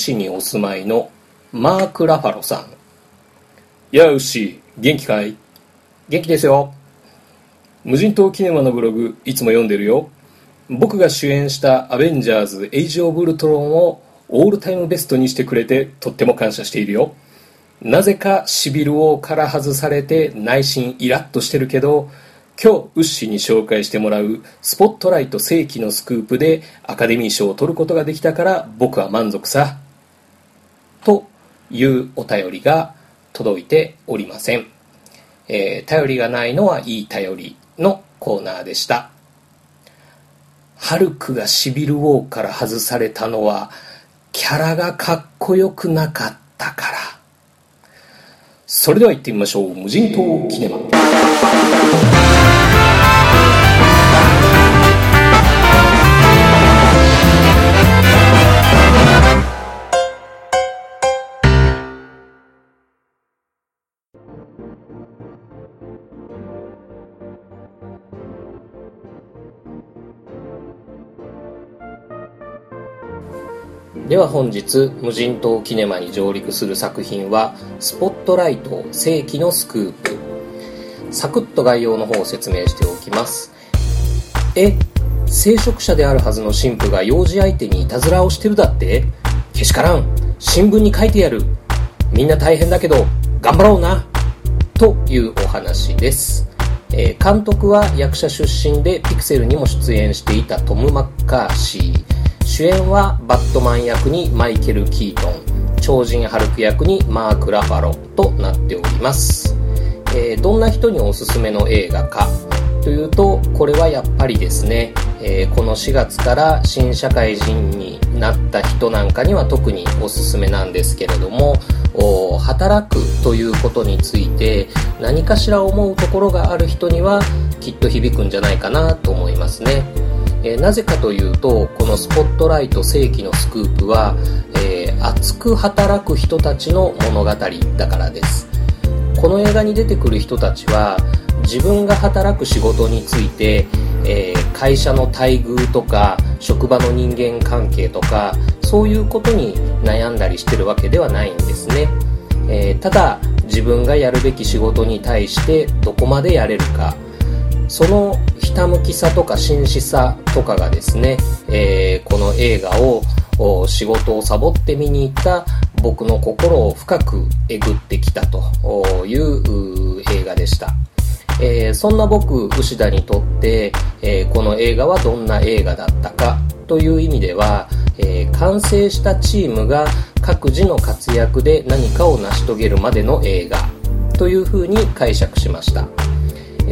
市にお住まいのマーク・ラファロさん。やあウッシー元気かい？元気ですよ。無人島キネマのブログいつも読んでるよ。僕が主演した「アベンジャーズ・エイジ・オブ・ルトロン」をオールタイムベストにしてくれてとっても感謝しているよ。なぜかシビル王から外されて内心イラッとしてるけど今日ウッシーに紹介してもらうスポットライト世紀のスクープでアカデミー賞を取ることができたから僕は満足さというお便りが届いておりません、えー、頼りがないのはいい頼りのコーナーでした。ハルクがシビルウォーから外されたのはキャラがかっこよくなかったから。それでは行ってみましょう。無人島キネマ。では本日無人島キネマに上陸する作品は「スポットライト世紀のスクープ」サクッと概要の方を説明しておきます。え聖職者であるはずの神父が幼児相手にいたずらをしてるだって？けしからん。新聞に書いてやる。みんな大変だけど頑張ろうな。というお話です、えー、監督は役者出身でピクセルにも出演していたトム・マッカーシー。主演はバットマン役にマイケル・キートン超人ハルク役にマーク・ラファロとなっております、えー、どんな人におすすめの映画かというとこれはやっぱりですね、えー、この4月から新社会人になった人なんかには特におすすめなんですけれども働くということについて何かしら思うところがある人にはきっと響くんじゃないかなと思いますね。えー、なぜかというとこの「スポットライト世紀のスクープは」えー、熱く働く人たちの物語だからです。この映画に出てくる人たちは自分が働く仕事について、えー、会社の待遇とか職場の人間関係とかそういうことに悩んだりしてるわけではないんですね、え、ただ自分がやるべき仕事に対してどこまでやれるか。そのひたむきさとか真摯さとかがですね、えー、この映画を仕事をサボって見に行った僕の心を深くえぐってきたという映画でした。えー、そんな僕、牛田にとって、えー、この映画はどんな映画だったかという意味では、えー、完成したチームが各自の活躍で何かを成し遂げるまでの映画というふうに解釈しました。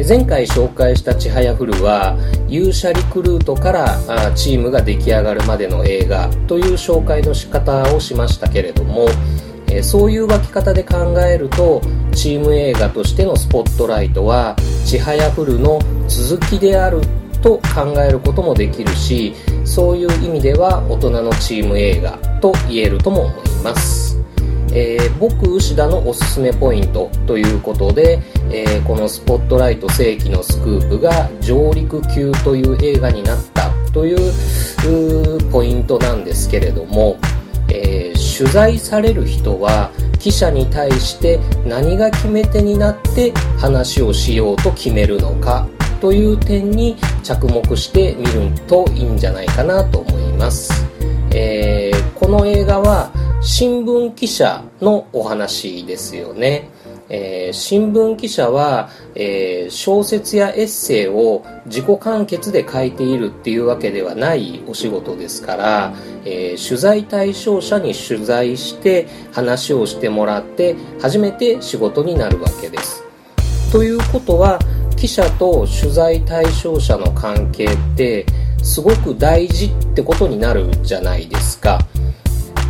前回紹介した「ちはやふる」は勇者リクルートからチームが出来上がるまでの映画という紹介の仕方をしましたけれどもそういう分け方で考えるとチーム映画としてのスポットライトは「ちはやふる」の続きであると考えることもできるしそういう意味では大人のチーム映画と言えるとも思います。えー、僕牛田のおすすめポイントということで、えー、この「スポットライト世紀のスクープ」が上陸級という映画になったというポイントなんですけれども、えー、取材される人は記者に対して何が決め手になって話をしようと決めるのかという点に着目してみるといいんじゃないかなと思います。えー、この映画は新聞記者のお話ですよね。えー、新聞記者は、えー、小説やエッセイを自己完結で書いているっていうわけではないお仕事ですから、えー、取材対象者に取材して話をしてもらって初めて仕事になるわけです。ということは記者と取材対象者の関係ってすごく大事ってことになるじゃないですか。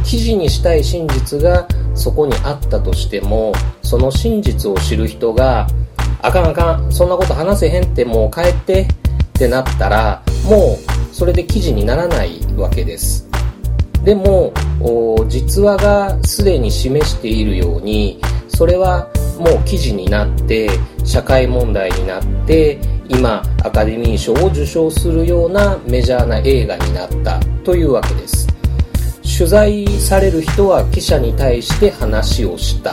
記事にしたい真実がそこにあったとしてもその真実を知る人があかんあかんそんなこと話せへんってもう帰ってってなったらもうそれで記事にならないわけです。でも実話がすでに示しているようにそれはもう記事になって社会問題になって今アカデミー賞を受賞するようなメジャーな映画になったというわけです。取材される人は記者に対して話をした。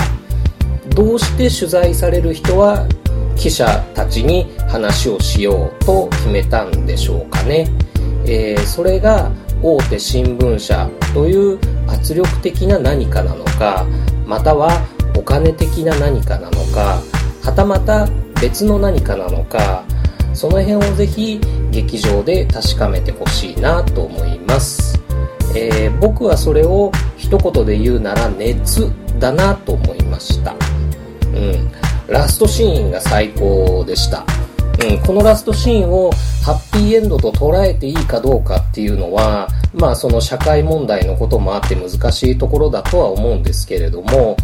どうして取材される人は記者たちに話をしようと決めたんでしょうかね、えー、それが大手新聞社という圧力的な何かなのかまたはお金的な何かなのかはたまた別の何かなのかその辺をぜひ劇場で確かめてほしいなと思います、えー、僕はそれを一言で言うなら熱だなと思いました。うん。ラストシーンが最高でした。うん、このラストシーンをハッピーエンドと捉えていいかどうかっていうのは、まあその社会問題のこともあって難しいところだとは思うんですけれども、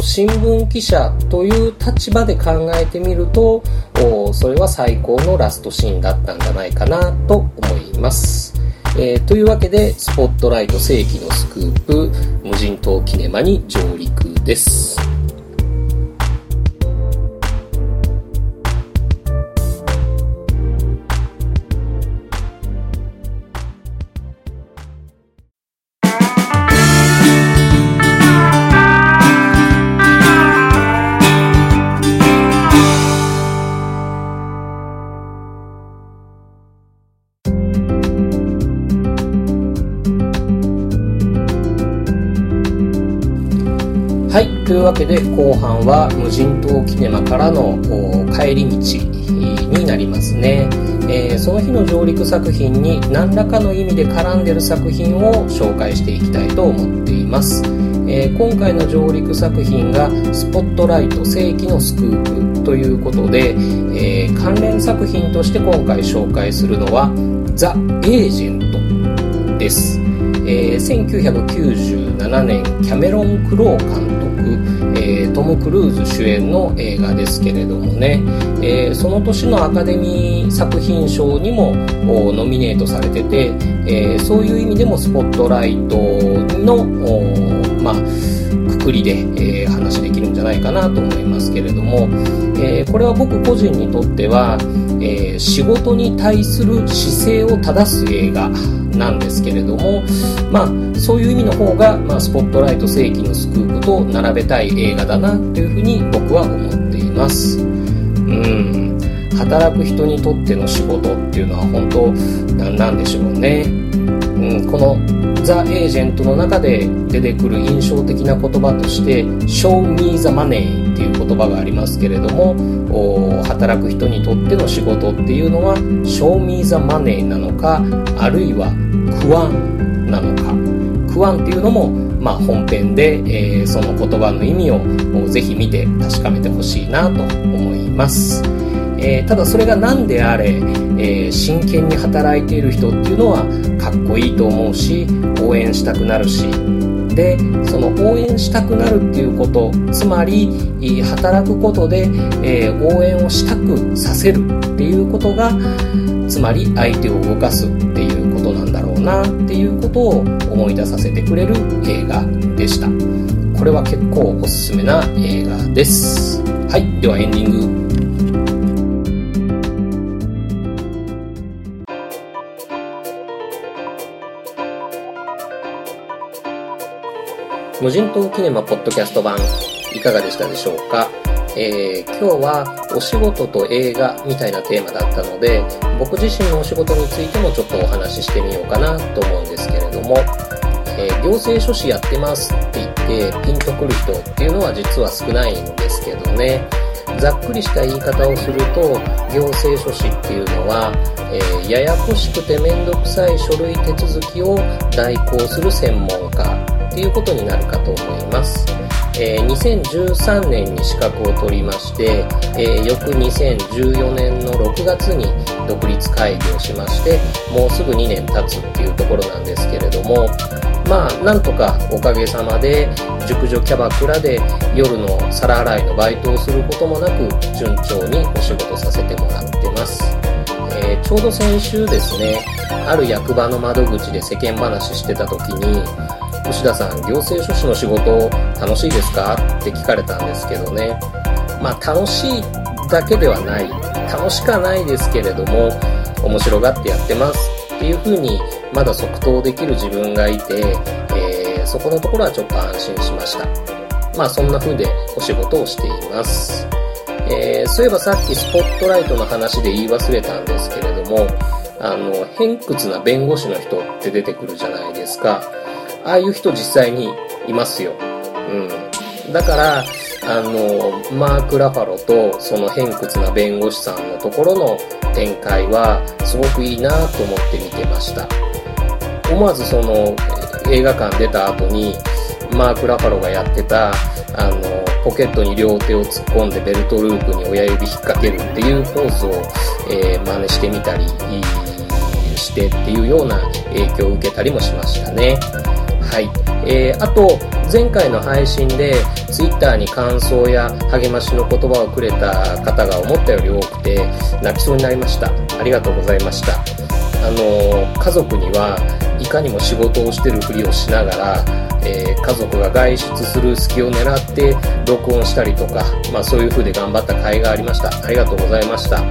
新聞記者という立場で考えてみると、それは最高のラストシーンだったんじゃないかなと思います。えー、というわけで、スポットライト世紀のスクープ、無人島キネマに上陸です。というわけで後半は無人島キネマからの帰り道になりますね、えー、その日の上陸作品に何らかの意味で絡んでる作品を紹介していきたいと思っています、えー、今回の上陸作品が「スポットライト世紀のスクープ」ということで、えー、関連作品として今回紹介するのは「ザ・エージェント」です、えー、1997年キャメロン・クロー監督えー、トム・クルーズ主演の映画ですけれどもね、えー、その年のアカデミー作品賞にもノミネートされてて、えー、そういう意味でもスポットライトの、まあ、くくりで、え話できるんじゃないかなと思いますけれども、えこれは僕個人にとっては、え仕事に対する姿勢を正す映画なんですけれども、まあ、そういう意味の方が、まあ、スポットライト世紀のスクープと並べたい映画だなというふうに僕は思っています。うん働く人にとっての仕事っていうのは本当何なんでしょうね。うん、このザ・エージェントの中で出てくる印象的な言葉として「Show me the money」っていう言葉がありますけれども働く人にとっての仕事っていうのは「Show me the money」なのかあるいは「クワン」なのかクワンっていうのも、まあ、本編で、えー、その言葉の意味をぜひ見て確かめてほしいなと思います。えー、ただそれが何であれ、えー、真剣に働いている人っていうのはかっこいいと思うし応援したくなるしでその応援したくなるっていうことつまり働くことで、えー、応援をしたくさせるっていうことがつまり相手を動かすっていうことなんだろうなっていうことを思い出させてくれる映画でした。これは結構おすすめな映画です。はいではエンディング。無人島キネマポッドキャスト版いかがでしたでしょうか、えー、今日はお仕事と映画みたいなテーマだったので僕自身のお仕事についてもちょっとお話ししてみようかなと思うんですけれども、えー、行政書士やってますって言ってピンとくる人っていうのは実は少ないんですけどね。ざっくりした言い方をすると行政書士っていうのは、えー、ややこしくて面倒くさい書類手続きを代行する専門家っていうことになるかと思います。えー、2013年に資格を取りまして、えー、翌2014年の6月に独立会議をしましてもうすぐ2年経つっていうところなんですけれどもまあなんとかおかげさまで熟女キャバクラで夜の皿洗いのバイトをすることもなく順調にお仕事させてもらってます、えー、ちょうど先週ですねある役場の窓口で世間話してた時に牛田さん、行政書士の仕事楽しいですか？って聞かれたんですけどね。まあ楽しいだけではない。楽しくはないですけれども、面白がってやってますっていうふうに、まだ即答できる自分がいて、えで、そこのところはちょっと安心しました。まあそんな風でお仕事をしています。えー、そういえばさっきスポットライトの話で言い忘れたんですけれども、あの、偏屈な弁護士の人って出てくるじゃないですか。ああいう人実際にいますよ。うん。だから、あの、マーク・ラファロとその偏屈な弁護士さんのところの展開はすごくいいなと思って見てました。思わずその映画館出た後にマーク・ラファロがやってたあのポケットに両手を突っ込んでベルトループに親指引っ掛けるっていうポーズを、えー、真似してみたりしてっていうような影響を受けたりもしましたね。はい。えー、あと、前回の配信で Twitter に感想や励ましの言葉をくれた方が思ったより多くて泣きそうになりました。ありがとうございました。あの、家族にはいかにも仕事をしてるふりをしながら、えー、家族が外出する隙を狙って録音したりとか、まあそういう風で頑張った甲斐がありました。ありがとうございました。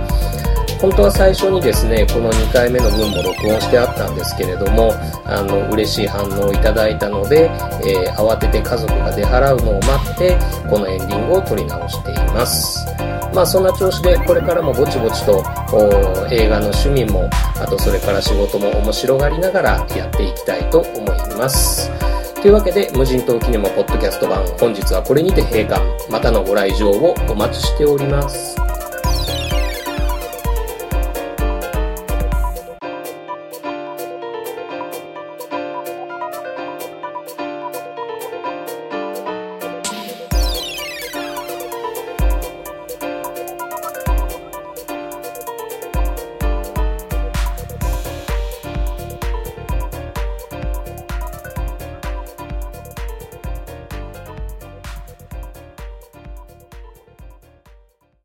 本当は最初にですね、この2回目の分も録音してあったんですけれども、あの、嬉しい反応をいただいたので、えー、慌てて家族が出払うのを待って、このエンディングを撮り直しています。まあそんな調子でこれからもぼちぼちと映画の趣味も、あとそれから仕事も面白がりながらやっていきたいと思います。というわけで、無人島キネマポッドキャスト版、本日はこれにて閉館。またのご来場をお待ちしております。